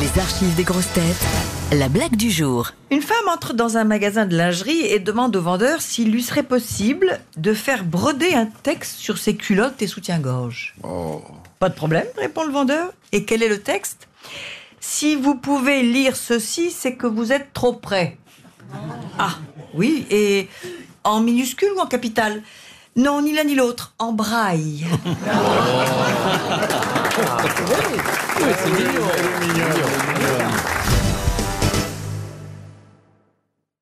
Les archives des grosses têtes. La blague du jour. Une femme entre dans un magasin de lingerie et demande au vendeur s'il lui serait possible de faire broder un texte sur ses culottes et soutiens-gorge. Pas de problème, répond le vendeur. Et quel est le texte? Si vous pouvez lire ceci, c'est que vous êtes trop près. Ah, oui, et en minuscule ou en capital? Non, ni l'un ni l'autre, en braille. C'est mignon.